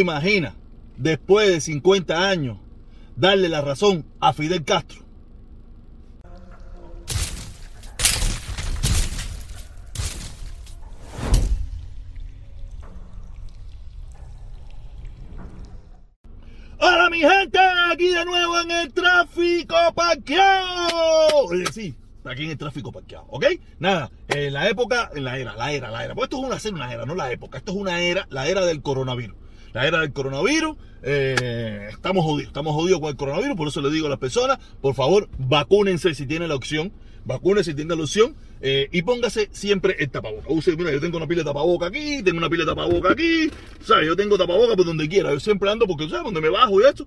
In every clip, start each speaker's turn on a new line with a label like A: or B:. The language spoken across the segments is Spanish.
A: imagina, después de 50 años, darle la razón a Fidel Castro? Hola mi gente, aquí de nuevo en el tráfico parqueado. Oye, sí, aquí en el tráfico parqueado, ¿ok? Nada, en la época, en la era, la era, la era. Pues esto es una, una era, no la época. Esto es una era, la era del coronavirus. La era del coronavirus, eh, estamos jodidos, estamos jodidos con el coronavirus, por eso le digo a las personas, por favor, vacúnense si tienen la opción, vacúnense si tienen la opción eh, y póngase siempre el tapaboca. Use, mira, yo tengo una pila de tapaboca aquí, tengo una pila de tapaboca aquí, ¿sabes? Yo tengo tapaboca por donde quiera, yo siempre ando porque, ¿sabes? Donde me bajo y esto.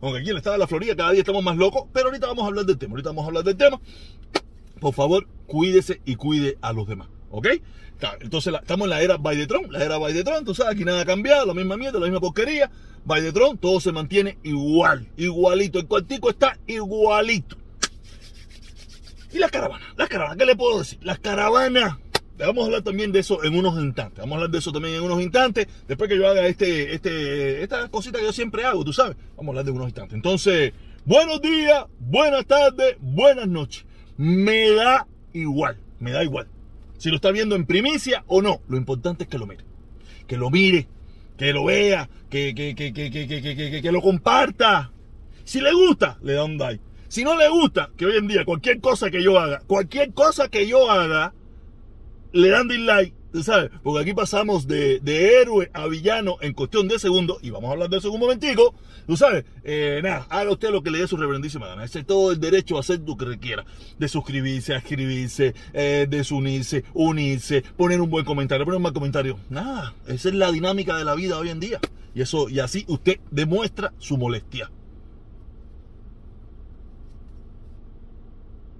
A: Aunque aquí en el estado de la Florida cada día estamos más locos, pero ahorita vamos a hablar del tema, ahorita vamos a hablar del tema. Por favor, cuídese y cuide a los demás. ¿Ok? Entonces estamos en la era Baidetron, la era Baidetron, tú sabes, aquí nada ha cambiado, la misma mierda, la misma porquería. Baidetron, todo se mantiene igual, igualito. El cuartico está igualito. Y las caravanas, las caravanas, ¿qué le puedo decir? Las caravanas. Vamos a hablar también de eso en unos instantes. Vamos a hablar de eso también en unos instantes. Después que yo haga este, este, esta cosita que yo siempre hago, tú sabes. Vamos a hablar de unos instantes. Entonces, buenos días, buenas tardes, buenas noches. Me da igual, me da igual. Si lo está viendo en primicia o no, lo importante es que lo mire. Que lo mire, que lo vea, que, que, que, que, lo comparta. Si le gusta, le da un like. Si no le gusta, que hoy en día cualquier cosa que yo haga, cualquier cosa que yo haga, le dan dislike sabes? Porque aquí pasamos de, héroe a villano en cuestión de segundos, y vamos a hablar de eso en un momentico, tú sabes, eh, nada, haga usted lo que le dé su reverendísima gana, ese todo el derecho a hacer lo que requiera, de suscribirse, a escribirse, eh, desunirse, unirse, poner un buen comentario, poner un mal comentario, nada, esa es la dinámica de la vida hoy en día, y eso, y así usted demuestra su molestia.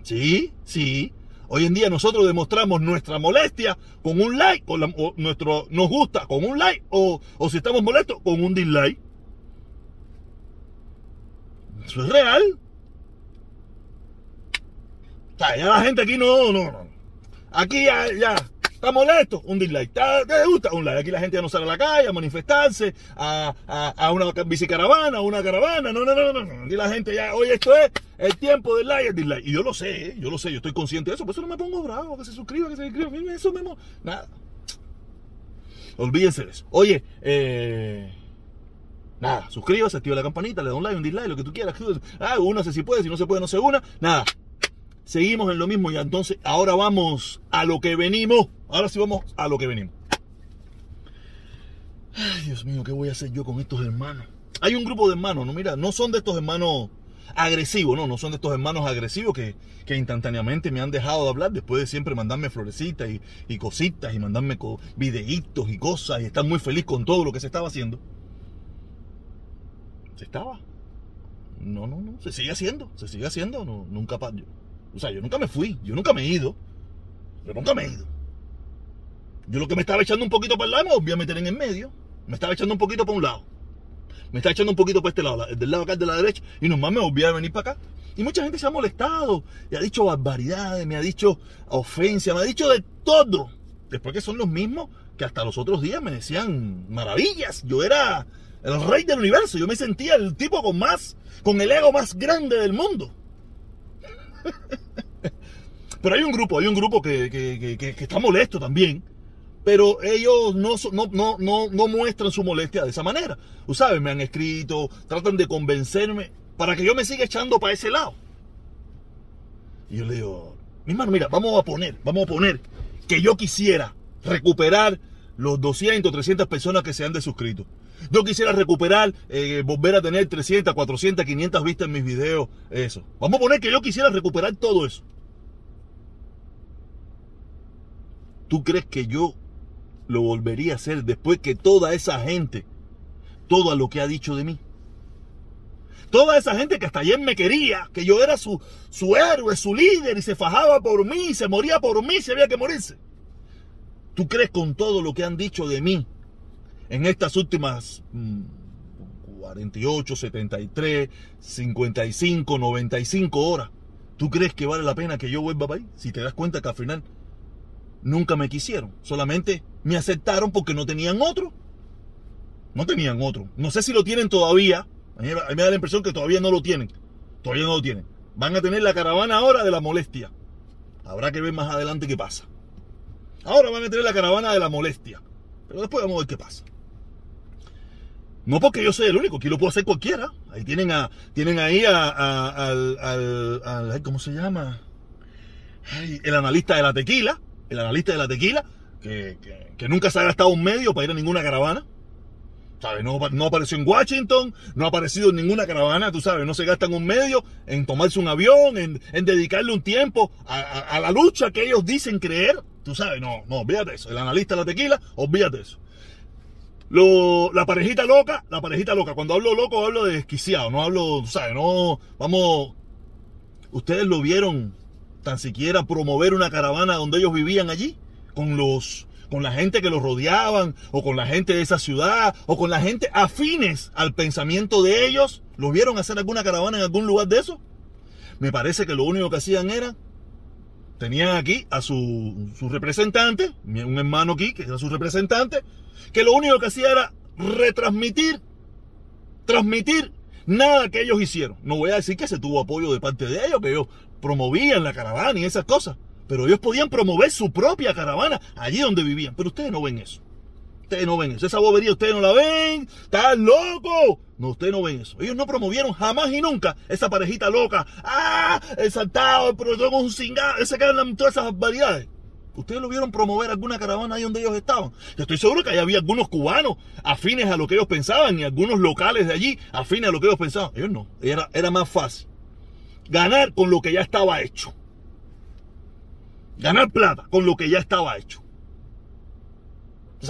A: Sí, sí, Hoy en día nosotros demostramos nuestra molestia con un like, con o nuestro nos gusta con un like, o, o si estamos molestos con un dislike. Eso es real. O ya la gente aquí no, no, no. Aquí ya, ya, ¿Está molesto? Un dislike. ¿Te gusta? Un like. Aquí la gente ya no sale a la calle a manifestarse, a, a, una bicicaravana, a una caravana. No, no, no, no. Aquí la gente ya, oye, esto es el tiempo del like, el dislike. Y yo lo sé, yo lo sé, yo estoy consciente de eso. Por eso no me pongo bravo, que se suscriba, que se suscriba. Eso mismo, nada. Olvídense de eso. Oye, eh... Nada, suscríbase, activa la campanita, le da un like, un dislike, lo que tú quieras. Ah, únase si puede, si no se puede, no se una. Nada, seguimos en lo mismo y entonces ahora vamos a lo que venimos. Ahora sí vamos a lo que venimos. Ay, Dios mío, ¿qué voy a hacer yo con estos hermanos? Hay un grupo de hermanos, no mira, no son de estos hermanos agresivos, no, no son de estos hermanos agresivos que, que instantáneamente me han dejado de hablar después de siempre mandarme florecitas y, cositas y mandarme videitos y cosas y estar muy feliz con todo lo que se estaba haciendo. ¿Se estaba? No, no, no, se sigue haciendo, se sigue haciendo, no, nunca, o sea, yo nunca me fui, yo nunca me he ido. Yo nunca me he ido. Yo lo que me estaba echando un poquito para el lado, me voy a meter en el medio. Me estaba echando un poquito para un lado. Me estaba echando un poquito para este lado, del lado acá de la derecha, y nomás me volví a venir para acá. Y mucha gente se ha molestado, y ha dicho barbaridades, me ha dicho ofensa, me ha dicho de todo. Después que son los mismos que hasta los otros días me decían maravillas. Yo era el rey del universo, yo me sentía el tipo con más, con el ego más grande del mundo. Pero hay un grupo, hay un grupo que, está molesto también. Pero ellos no, no, no, no, muestran su molestia de esa manera. Sabes, me han escrito, tratan de convencerme para que yo me siga echando para ese lado. Y yo le digo, mi hermano, mira, vamos a poner, vamos a poner que yo quisiera recuperar los 200, 300 personas que se han desuscrito. Yo quisiera recuperar, eh, volver a tener 300, 400, 500 vistas en mis videos, eso. Vamos a poner que yo quisiera recuperar todo eso. ¿Tú crees que yo lo volvería a hacer después que toda esa gente, todo lo que ha dicho de mí? Toda esa gente que hasta ayer me quería, que yo era su, su héroe, su líder y se fajaba por mí, se moría por mí, se había que morirse. ¿Tú crees con todo lo que han dicho de mí en estas últimas 48, 73, 55, 95 horas? ¿Tú crees que vale la pena que yo vuelva para ahí? Si te das cuenta que al final nunca me quisieron, solamente me aceptaron porque no tenían otro. No tenían otro. No sé si lo tienen todavía. A mí, me da la impresión que todavía no lo tienen. Todavía no lo tienen. Van a tener la caravana ahora de la molestia. Habrá que ver más adelante qué pasa. Ahora van a tener la caravana de la molestia. Pero después vamos a ver qué pasa. No porque yo soy el único, aquí lo puede hacer cualquiera. Ahí tienen a, tienen ahí a, al, al, ¿cómo se llama? el analista de la tequila, el analista de la tequila, que, que, nunca se ha gastado un medio para ir a ninguna caravana. ¿Sabes? No, no, apareció en Washington, no ha aparecido en ninguna caravana, tú sabes, no se gastan un medio en tomarse un avión, en, en dedicarle un tiempo a, a, la lucha que ellos dicen creer. Tú sabes, no, no, olvídate eso. El analista de la tequila, olvídate eso. Lo, la parejita loca, la parejita loca. Cuando hablo loco, hablo de desquiciado. No hablo, ¿sabes? No, vamos. Ustedes lo vieron tan siquiera promover una caravana donde ellos vivían allí, con los, con la gente que los rodeaban, o con la gente de esa ciudad, o con la gente afines al pensamiento de ellos. ¿Lo vieron hacer alguna caravana en algún lugar de eso? Me parece que lo único que hacían era tenían aquí a su, su representante, un hermano aquí que era su representante, que lo único que hacía era retransmitir, transmitir nada que ellos hicieron. No voy a decir que se tuvo apoyo de parte de ellos, que ellos promovían la caravana y esas cosas, pero ellos podían promover su propia caravana allí donde vivían, pero ustedes no ven eso. Ustedes no ven eso. Esa bobería ustedes no la ven. ¡Están locos! No, ustedes no ven eso. Ellos no promovieron jamás y nunca esa parejita loca. ¡Ah! El saltado, el con un cingado. Ese que todas esas variedades. Ustedes lo vieron promover alguna caravana ahí donde ellos estaban. Yo estoy seguro que ahí había algunos cubanos afines a lo que ellos pensaban y algunos locales de allí afines a lo que ellos pensaban. Ellos no. Era, era más fácil. Ganar con lo que ya estaba hecho. Ganar plata con lo que ya estaba hecho.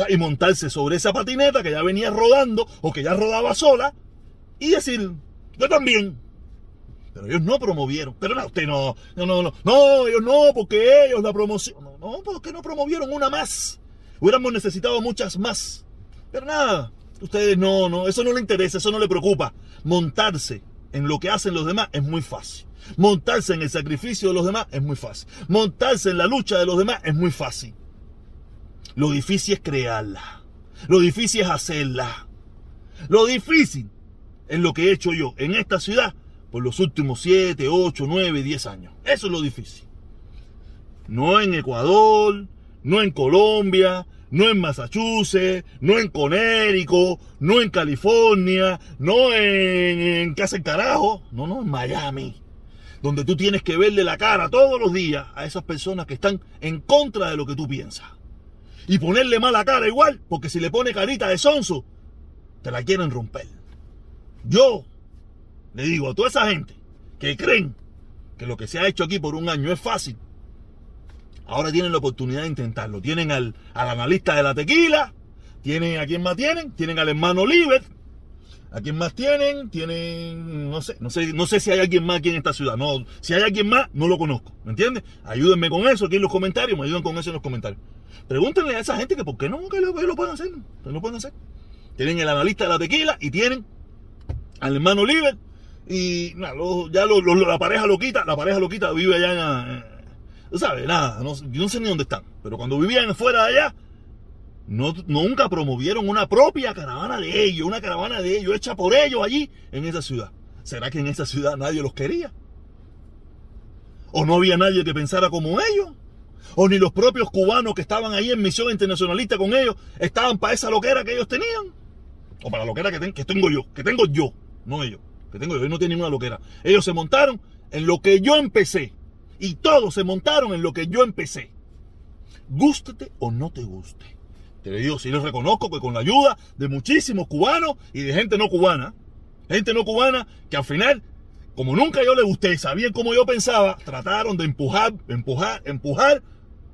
A: Y montarse sobre esa patineta que ya venía rodando o que ya rodaba sola y decir, yo también. Pero ellos no promovieron. Pero no, usted no, no, no, no, no, ellos no, porque ellos la promoción. No, no, porque no promovieron una más. Hubiéramos necesitado muchas más. Pero nada, ustedes no, no, eso no le interesa, eso no le preocupa. Montarse en lo que hacen los demás es muy fácil. Montarse en el sacrificio de los demás es muy fácil. Montarse en la lucha de los demás es muy fácil. Lo difícil es crearla. Lo difícil es hacerla. Lo difícil es lo que he hecho yo en esta ciudad por los últimos 7, 8, 9, 10 años. Eso es lo difícil. No en Ecuador, no en Colombia, no en Massachusetts, no en Connecticut, no en California, no en, en ¿qué hace carajo? No, no, en Miami. Donde tú tienes que verle la cara todos los días a esas personas que están en contra de lo que tú piensas. Y ponerle mala cara igual, porque si le pone carita de sonso, te la quieren romper. Yo le digo a toda esa gente que creen que lo que se ha hecho aquí por un año es fácil, ahora tienen la oportunidad de intentarlo. Tienen al, analista de la tequila, tienen a quién más tienen, tienen al hermano ¿A quién más tienen? Tienen, no sé, no sé, no sé si hay alguien más aquí en esta ciudad. No, si hay alguien más, no lo conozco. ¿Me entiendes? Ayúdenme con eso aquí en los comentarios, me ayudan con eso en los comentarios. Pregúntenle a esa gente que por qué no, que lo, lo pueden hacer. Que lo pueden hacer. Tienen el analista de la tequila y tienen al hermano Liber y nada, ya la pareja loquita, la pareja loquita vive allá en, eh, ¿sabes? Nada, no, yo no sé ni dónde están. Pero cuando vivían fuera de allá, no, nunca promovieron una propia caravana de ellos, una caravana de ellos hecha por ellos allí en esa ciudad. ¿Será que en esa ciudad nadie los quería? ¿O no había nadie que pensara como ellos? ¿O ni los propios cubanos que estaban ahí en misión internacionalista con ellos estaban para esa loquera que ellos tenían? O para la loquera que, que tengo yo, que tengo yo, no ellos que tengo yo, no tiene ninguna loquera. Ellos se montaron en lo que yo empecé. Y todos se montaron en lo que yo empecé. Gústete o no te guste. Te digo, si les reconozco que con la ayuda de muchísimos cubanos y de gente no cubana, gente no cubana que al final, como nunca yo le gusté, sabían cómo yo pensaba, trataron de empujar, empujar, empujar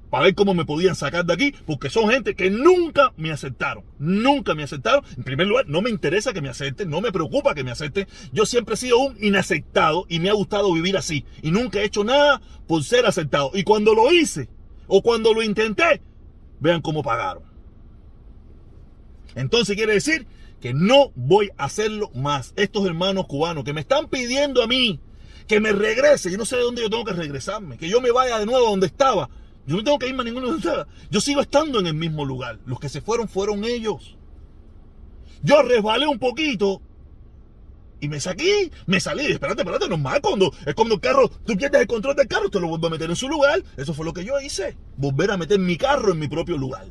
A: para ver cómo me podían sacar de aquí, porque son gente que nunca me aceptaron, nunca me aceptaron. En primer lugar, no me interesa que me acepten, no me preocupa que me acepten. Yo siempre he sido un inaceptado y me ha gustado vivir así. Y nunca he hecho nada por ser aceptado. Y cuando lo hice, o cuando lo intenté, vean cómo pagaron. Entonces quiere decir que no voy a hacerlo más. Estos hermanos cubanos que me están pidiendo a mí que me regrese, yo no sé de dónde yo tengo que regresarme, que yo me vaya de nuevo a donde estaba yo no tengo que irme a ninguno de Yo sigo estando en el mismo lugar. Los que se fueron fueron ellos. Yo resbalé un poquito y me saqué, me salí. Espérate, espérate, normal. Cuando es cuando el carro, tú pierdes el control del carro, te lo vuelvo a meter en su lugar. Eso fue lo que yo hice. Volver a meter mi carro en mi propio lugar.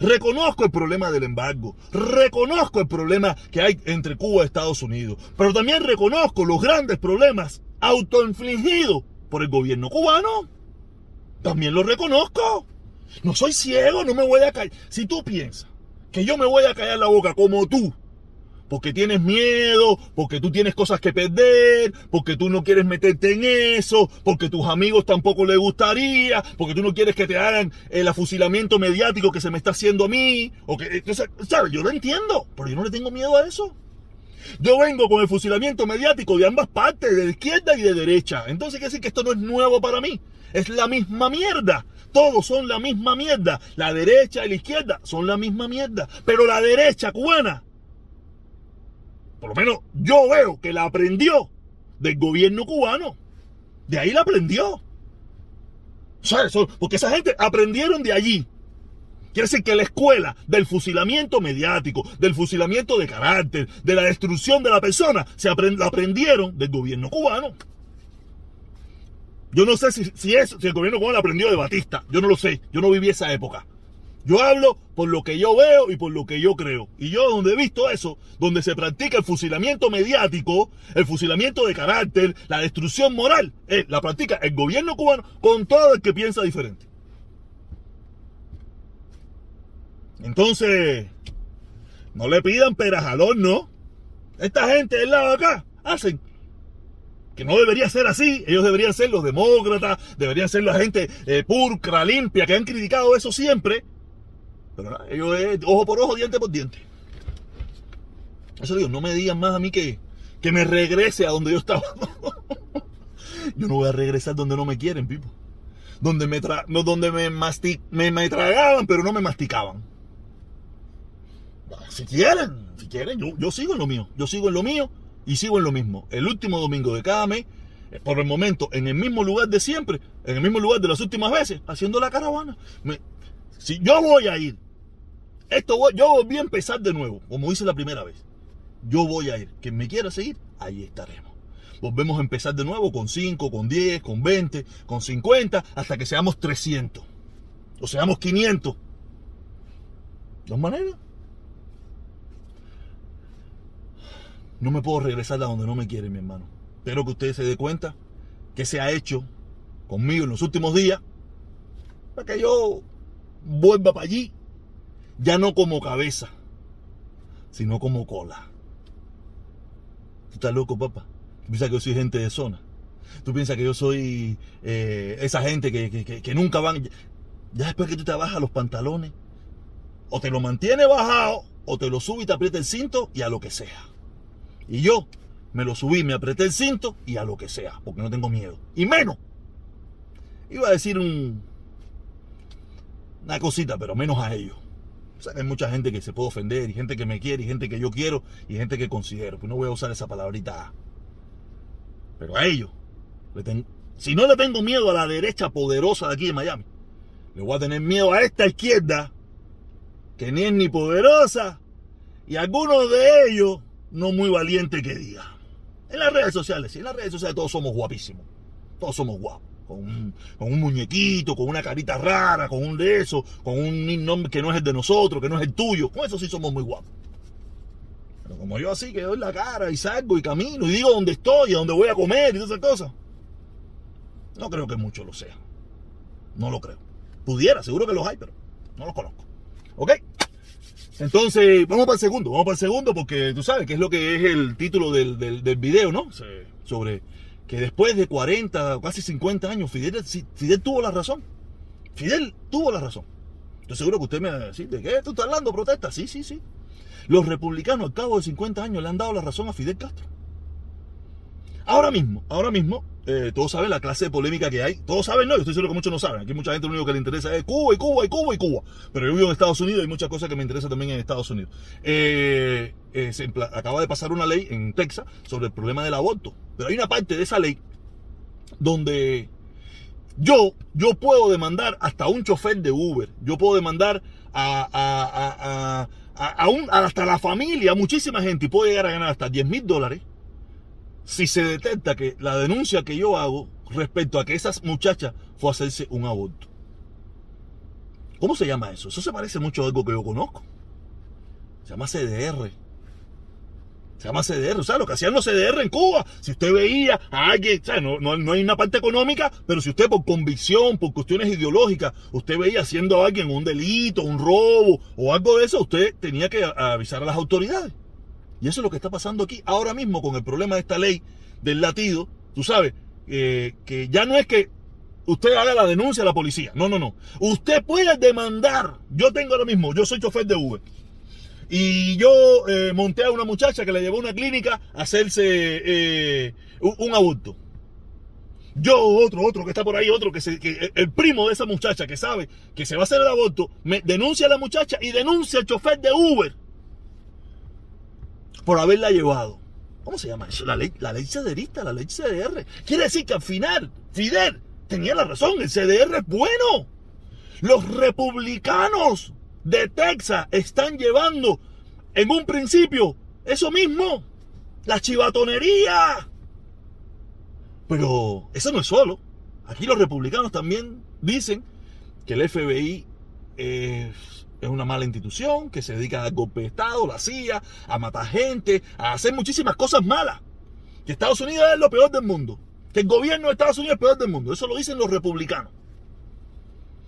A: Reconozco el problema del embargo, reconozco el problema que hay entre Cuba y Estados Unidos, pero también reconozco los grandes problemas autoinfligidos por el gobierno cubano. También lo reconozco. No soy ciego, no me voy a callar. Si tú piensas que yo me voy a callar la boca como tú, porque tienes miedo, porque tú tienes cosas que perder, porque tú no quieres meterte en eso, porque tus amigos tampoco les gustaría, porque tú no quieres que te hagan el afusilamiento mediático que se me está haciendo a mí, o que, ¿sabes? Yo lo entiendo, pero yo no le tengo miedo a eso. Yo vengo con el fusilamiento mediático de ambas partes, de izquierda y de derecha. Entonces quiere decir que esto no es nuevo para mí. Es la misma mierda. Todos son la misma mierda. La derecha y la izquierda son la misma mierda. Pero la derecha cubana por lo menos yo veo que la aprendió del gobierno cubano. De ahí la aprendió. ¿Sabes? Porque esa gente aprendieron de allí. Quiere decir que la escuela del fusilamiento mediático, del fusilamiento de carácter, de la destrucción de la persona, se aprendieron del gobierno cubano. Yo no sé si, si el gobierno cubano aprendió de Batista. Yo no lo sé. Yo no viví esa época. Yo hablo por lo que yo veo y por lo que yo creo. Y yo donde he visto eso, donde se practica el fusilamiento mediático, el fusilamiento de carácter, la destrucción moral, eh, la practica el gobierno cubano con todo el que piensa diferente. Entonces, no le pidan perajalón, ¿no? Esta gente del lado de acá hacen que no debería ser así. Ellos deberían ser los demócratas, deberían ser la gente eh, pulcra, limpia, que han criticado eso siempre. Pero nada, ellos es ojo por ojo, diente por diente. Eso digo, no me digan más a mí que, que me regrese a donde yo estaba. yo no voy a regresar donde no me quieren, Pipo. Donde me, tra no, donde me, me, me, tragaban, pero no me masticaban. Si quieren, si quieren, yo, yo sigo en lo mío. Yo sigo en lo mío y sigo en lo mismo. El último domingo de cada mes, eh, por el momento, en el mismo lugar de siempre, en el mismo lugar de las últimas veces, haciendo la caravana. Si yo voy a ir esto yo volví a empezar de nuevo, como hice la primera vez. Yo voy a ir. Quien me quiera seguir, ahí estaremos. Volvemos a empezar de nuevo con 5, con 10, con 20, con 50, hasta que seamos 300. O seamos 500. Dos maneras. No me puedo regresar a donde no me quieren, mi hermano. Espero que ustedes se den cuenta que se ha hecho conmigo en los últimos días para que yo vuelva para allí ya no como cabeza, sino como cola. ¿Tú estás loco, papá? ¿Tú piensas que yo soy gente de zona? ¿Tú piensas que yo soy eh, esa gente que, nunca van... Ya después que tú te bajas los pantalones, o te lo mantiene bajado, o te lo sube y te aprieta el cinto y a lo que sea. Y yo me lo subí, me apreté el cinto y a lo que sea, porque no tengo miedo. Y menos. Iba a decir un, una cosita, pero menos a ellos. Hay mucha gente que se puede ofender, y gente que me quiere, y gente que yo quiero, y gente que considero. Pues no voy a usar esa palabrita. Pero a ellos, si no le tengo miedo a la derecha poderosa de aquí de Miami, le voy a tener miedo a esta izquierda, que ni es ni poderosa, y algunos de ellos no muy valientes que diga. En las redes sociales, sí, en las redes sociales todos somos guapísimos. Todos somos guapos con un, muñequito, con una carita rara, con un de esos, con un nombre que no es el de nosotros, que no es el tuyo. Con eso sí somos muy guapos. Pero como yo así que doy la cara y salgo y camino y digo dónde estoy, a dónde voy a comer y todas esas cosas. No creo que mucho lo sea. No lo creo. Pudiera, seguro que los hay, pero no los conozco. ¿Ok? Entonces, vamos para el segundo, vamos para el segundo porque tú sabes que es lo que es el título del, del, del video, ¿no? Sobre que después de 40, casi 50 años, Fidel, Fidel tuvo la razón. Fidel tuvo la razón. Yo seguro que usted me va a decir, ¿de qué tú estás hablando? ¿Protesta? Sí, sí, sí. Los republicanos al cabo de 50 años le han dado la razón a Fidel Castro. Ahora mismo, ahora mismo, eh, todos saben la clase de polémica que hay. Todos saben, no, yo estoy seguro que muchos no saben. Aquí mucha gente lo único que le interesa es Cuba y Cuba y Cuba y Cuba. Pero yo vivo en Estados Unidos y hay muchas cosas que me interesan también en Estados Unidos. Eh, eh, acaba de pasar una ley en Texas sobre el problema del aborto. Pero hay una parte de esa ley donde yo, yo puedo demandar hasta un chofer de Uber. Yo puedo demandar a, hasta la familia, muchísima gente, puede llegar a ganar hasta 10 mil dólares si se detecta que la denuncia que yo hago respecto a que esas muchachas fue a hacerse un aborto. ¿Cómo se llama eso? Eso se parece mucho a algo que yo conozco. Se llama CDR. Se llama CDR. O sea, lo que hacían los CDR en Cuba. Si usted veía a alguien, o sea, no, no, hay una parte económica, pero si usted por convicción, por cuestiones ideológicas, usted veía haciendo a alguien un delito, un robo o algo de eso, usted tenía que avisar a las autoridades. Y eso es lo que está pasando aquí ahora mismo con el problema de esta ley del latido. Tú sabes, eh, que ya no es que usted haga la denuncia a la policía. No, no, no. Usted puede demandar. Yo tengo ahora mismo, yo soy chofer de Uber. Y yo eh, monté a una muchacha que le llevó a una clínica a hacerse eh, un, aborto. Yo, otro, otro que está por ahí, otro que, se, que el primo de esa muchacha que sabe que se va a hacer el aborto, me denuncia a la muchacha y denuncia al chofer de Uber por haberla llevado. ¿Cómo se llama eso? La ley, la ley cederista, la ley CDR. Quiere decir que al final, Fidel tenía la razón, el CDR es bueno. Los republicanos de Texas están llevando en un principio eso mismo, la chivatonería. Pero eso no es solo. Aquí los republicanos también dicen que el FBI es, una mala institución, que se dedica a golpe de Estado, la CIA, a matar gente, a hacer muchísimas cosas malas. Que Estados Unidos es lo peor del mundo. Que el gobierno de Estados Unidos es el peor del mundo. Eso lo dicen los republicanos.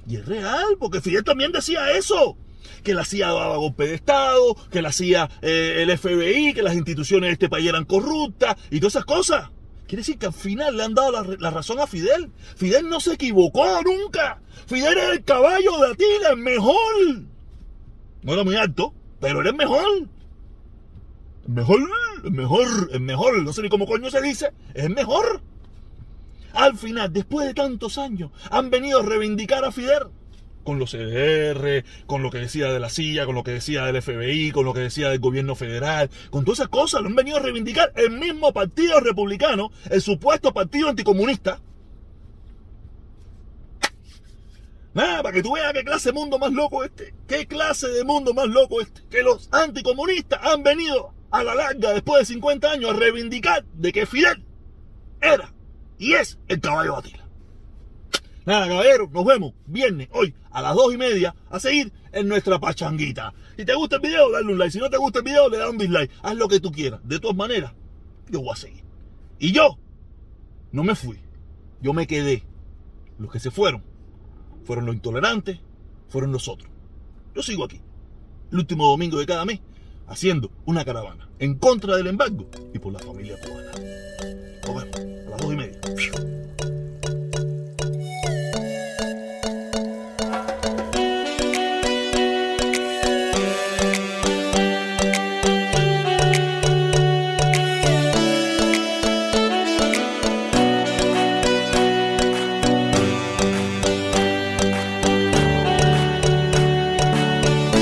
A: Y es real, porque Fidel también decía eso que la CIA daba golpe de Estado, que la CIA, eh, el FBI, que las instituciones de este país eran corruptas y todas esas cosas. Quiere decir que al final le han dado la, razón a Fidel. Fidel no se equivocó nunca. Fidel era el caballo de Atila, el mejor. No era muy alto, pero era mejor. El mejor, el mejor, el mejor. No sé ni cómo coño se dice. Es el mejor. Al final, después de tantos años, han venido a reivindicar a Fidel con los CDR, con lo que decía de la CIA, con lo que decía del FBI, con lo que decía del gobierno federal, con todas esas cosas, lo han venido a reivindicar el mismo partido republicano, el supuesto partido anticomunista. Nada, para que tú veas qué clase de mundo más loco este, qué clase de mundo más loco este, que los anticomunistas han venido a la larga, después de 50 años, a reivindicar de que Fidel era y es el caballo batila. Nada, caballero, nos vemos viernes, hoy, a las dos y media, a seguir en nuestra pachanguita. Si te gusta el video, dale un like. Si no te gusta el video, le da un dislike. Haz lo que tú quieras. De todas maneras, yo voy a seguir. Y yo no me fui. Yo me quedé. Los que se fueron fueron los intolerantes, fueron nosotros. Yo sigo aquí. El último domingo de cada mes, haciendo una caravana en contra del embargo y por la familia cubana. Nos vemos a las dos y media.